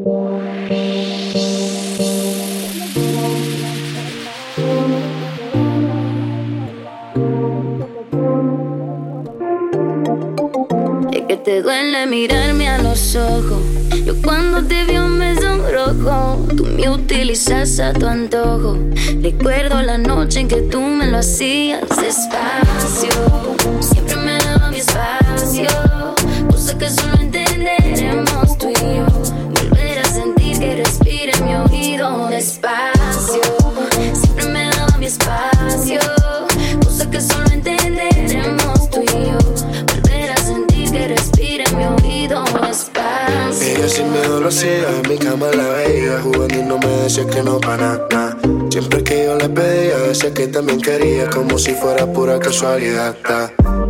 Que te duele mirarme a los ojos. Yo cuando te veo me sonrojo. Tú me utilizas a tu antojo. Recuerdo la noche en que tú me lo hacías despacio. Que no para nada Siempre que yo le pedía, decía que también quería Como si fuera pura casualidad.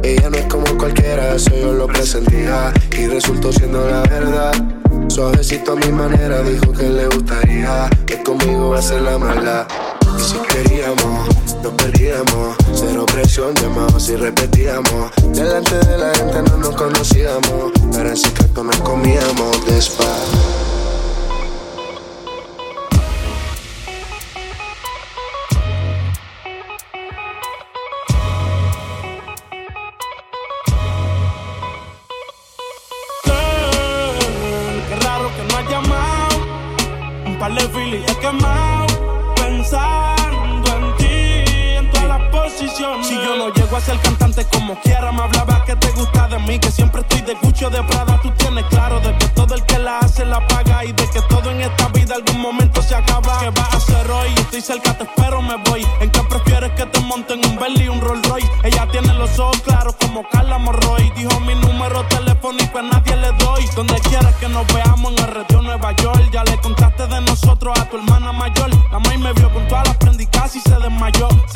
Ella no es como cualquiera, eso yo lo presentía Y resultó siendo la verdad. Suavecito a mi manera, dijo que le gustaría Que conmigo va a ser la maldad Y si queríamos, nos perdíamos Cero presión, llamamos y repetíamos. Delante de la gente no nos conocíamos Pero en secreto nos comíamos despacio De filis he quemado. Pensando en ti, en todas las posiciones. Si yo no llego a ser cantante como quiera, me hablaba que te gusta de mí. Que siempre estoy de Gucci o de Prada. Tú tienes claro de que todo el que la hace la paga. Y de que todo en esta vida algún momento se acaba. ¿Qué vas a hacer hoy? Estoy cerca, te espero, me voy. ¿En qué prefieres que te monten un Bentley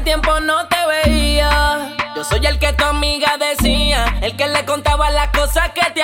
tiempo no te veía. Yo soy el que tu amiga decía, el que le contaba las cosas que te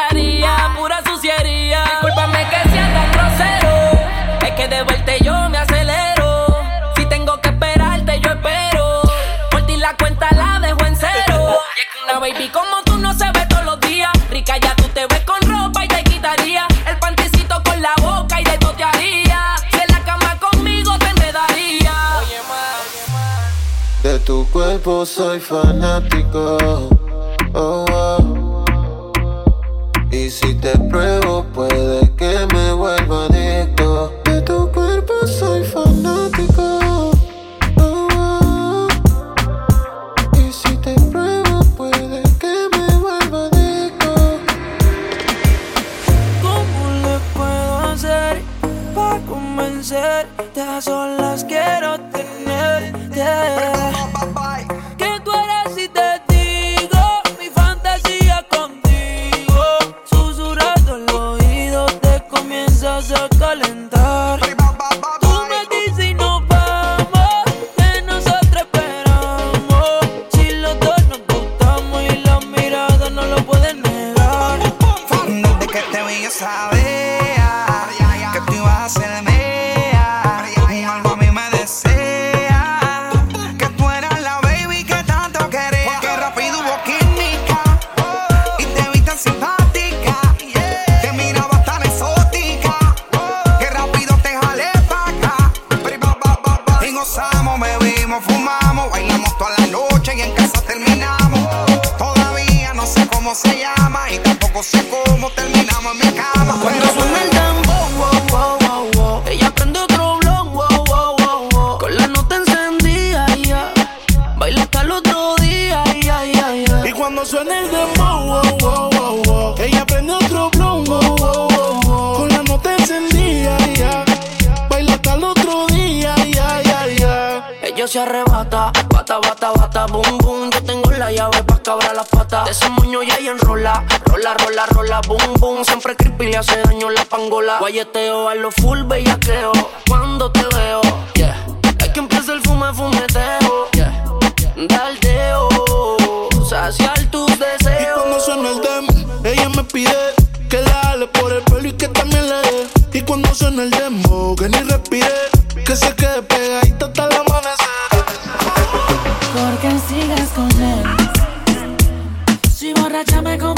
tu cuerpo soy fanático. Oh, oh. Y si te pruebo, puede que me vuelva adicto. De tu cuerpo soy fanático. Oh, oh. Y si te pruebo, puede que me vuelva adicto. ¿Cómo le puedo hacer para convencerte? A solas quiero tenerte. Sabía que tú ibas a ser mía. Algo a mí me desea que tú eras la baby que tanto quería. Que rápido hubo química y te vi tan simpática. Te miraba tan exótica que rápido te jalé pa' acá. Y gozamos, bebimos, fumamos, bailamos toda la noche y en casa terminamos. Todavía no sé cómo se llama y tampoco sé cómo terminamos cuando suena el dembow, wow, wow, wow, wow, ella prende otro blog, wow, wow, wow, wow, con la nota encendida, baila hasta el otro día, y cuando suena el dembow, wow, wow, wow, wow, ella prende otro blog, wow, wow, wow, wow, con la nota encendida, baila hasta el otro día, y ya, ya, ya, ella se arrebata, bata, bata, bata, bum bum, yo tengo la llave cabra la pata. De ese moño ya y enrola. Rola, rola, rola, boom, boom. Siempre creepy le hace daño la pangola. Guayeteo a lo full bellaqueo. Cuando te veo, yeah. Es que empieza el fume, fumeteo. Yeah. Daldeo, saciar tus deseos. Y cuando suena el dem, ella me pide que dale por el pelo y que también le dé. Y cuando suena el demo, oh, que ni respire, que se quede pegadita hasta el amanecer. Porque sigas con él. Cada chama con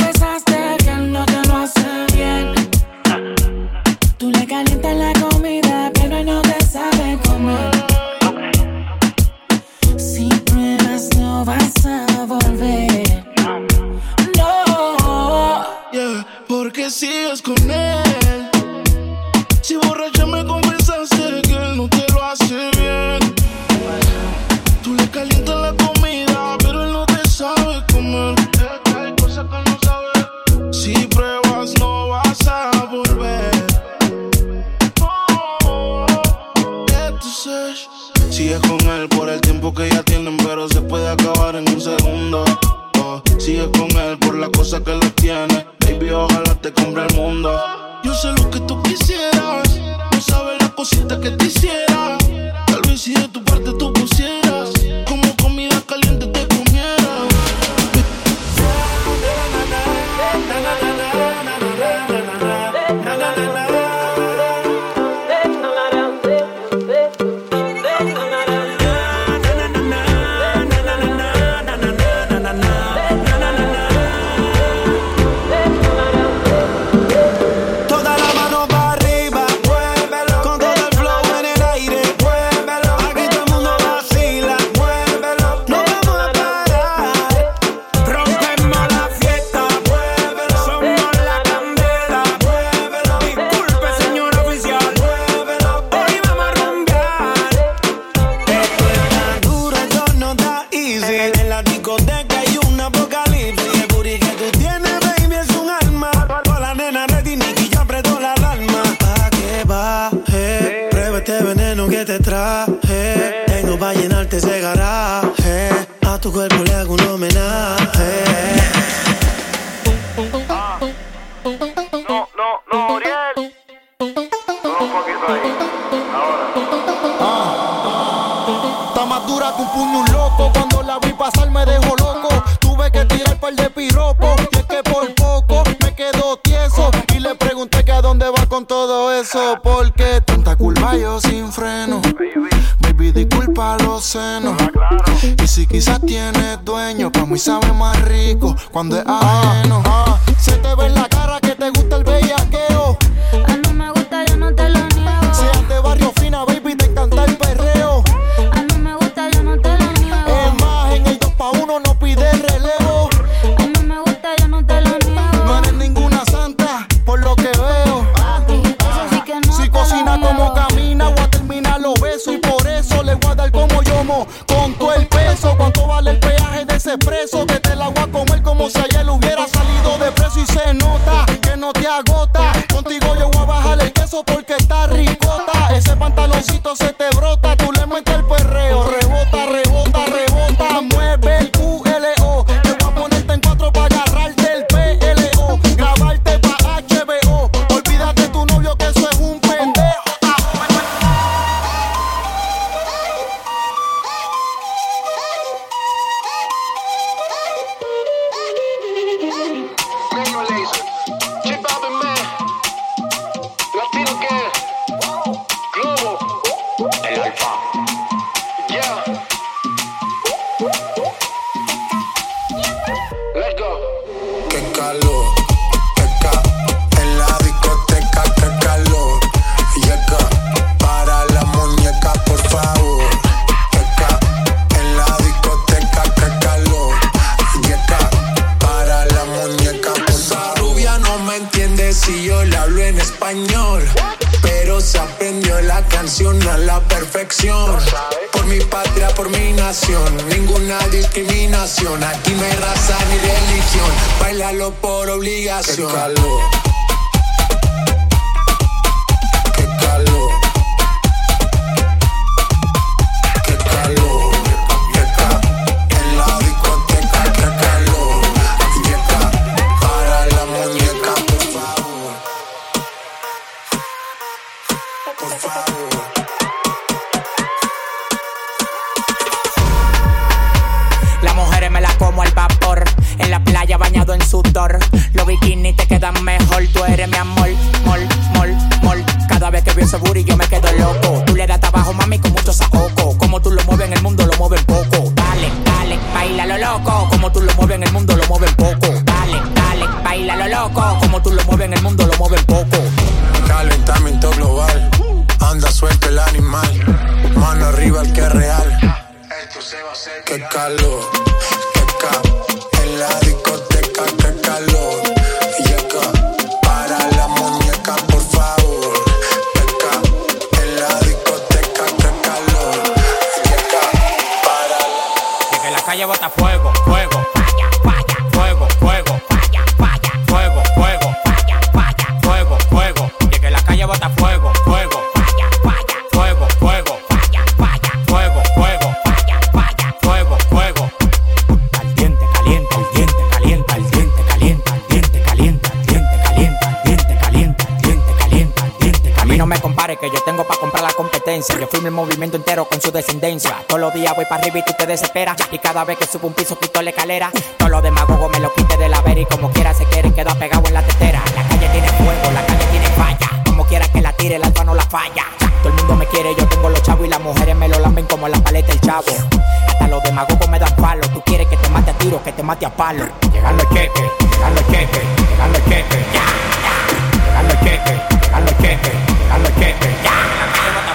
Tal vez si de tu parte tú pusieras como comida caliente tu cuerpo le hago un homenaje. Ah. No, no, no, Uriel. Un poquito ahí. Ahora. Ah. Está más dura que un puño un loco. Cuando la vi pasar me dejó loco. Tuve que tirar par de piropos. Y es que por poco me quedo tieso. Y le pregunté que a dónde va con todo eso. Porque tanta culpa yo sin freno baby, disculpa los senos. Y si quizás tienes dueño, pa' mí sabe más rico cuando es ajeno. Ah, se te ve en la cara que te gusta el bellaqueo. Woo! ninguna discriminación. Aquí no hay raza ni religión, bailalo por obligación. Qué calor. Con la nota instructor. Los bikinis te quedan mejor, tú eres mi amor, mol, mol, mol. Cada vez que veo ese booty yo me quedo loco. Tú le das trabajo, mami, con mucho saoco. Como tú lo mueves en el mundo, lo mueves poco. Dale, dale, baila lo loco. Como tú lo mueves en el mundo, lo mueves poco. Dale, dale, baila lo loco. Como tú lo mueves en el mundo, lo mueves poco. Calentamiento global, anda suelto el animal. Mano arriba el que es real. Esto se va a hacer. Qué calor, qué ca. Yo firmo el movimiento entero con su descendencia. Todos los días voy para arriba y tú te desesperas. Y cada vez que subo un piso quito la escalera. Todos los demagogos me lo quite de la vera y como quiera se quieren quedar pegado en la tetera. La calle tiene fuego, la calle tiene falla. Como quiera que la tire, el alfa no la falla. Todo el mundo me quiere, yo tengo los chavos y las mujeres me lo lamben como la paleta el chavo. Hasta los demagogos me dan palo. Tú quieres que te mate a tiro, que te mate a palo. Llegando el cheque, llegando el cheque, llegando el cheque, ya, ya. Llegando el cheque, llegando el cheque, llegando el cheque, ya.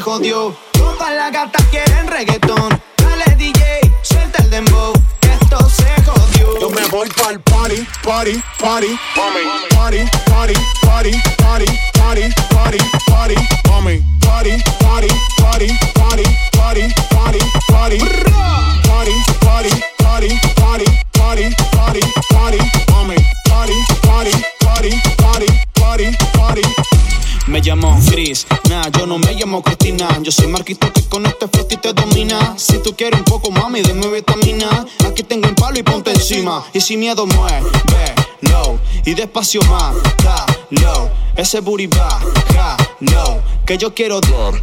jodió. Todas las quieren. Dale DJ, suelta el dembow. Esto se jodió. Yo me voy pa'l party, party, party. Party, party, party, party, party, party, party. Mami. Party, party, party, party, party, party, party. party. Cristina. Yo soy Marquito que con este flow te domina. Si tú quieres un poco, mami, de mi vitamina. Aquí tengo un palo y ponte encima. Y sin miedo mueve, low. Y despacio más, low. Ese booty va, low. Que yo quiero dar.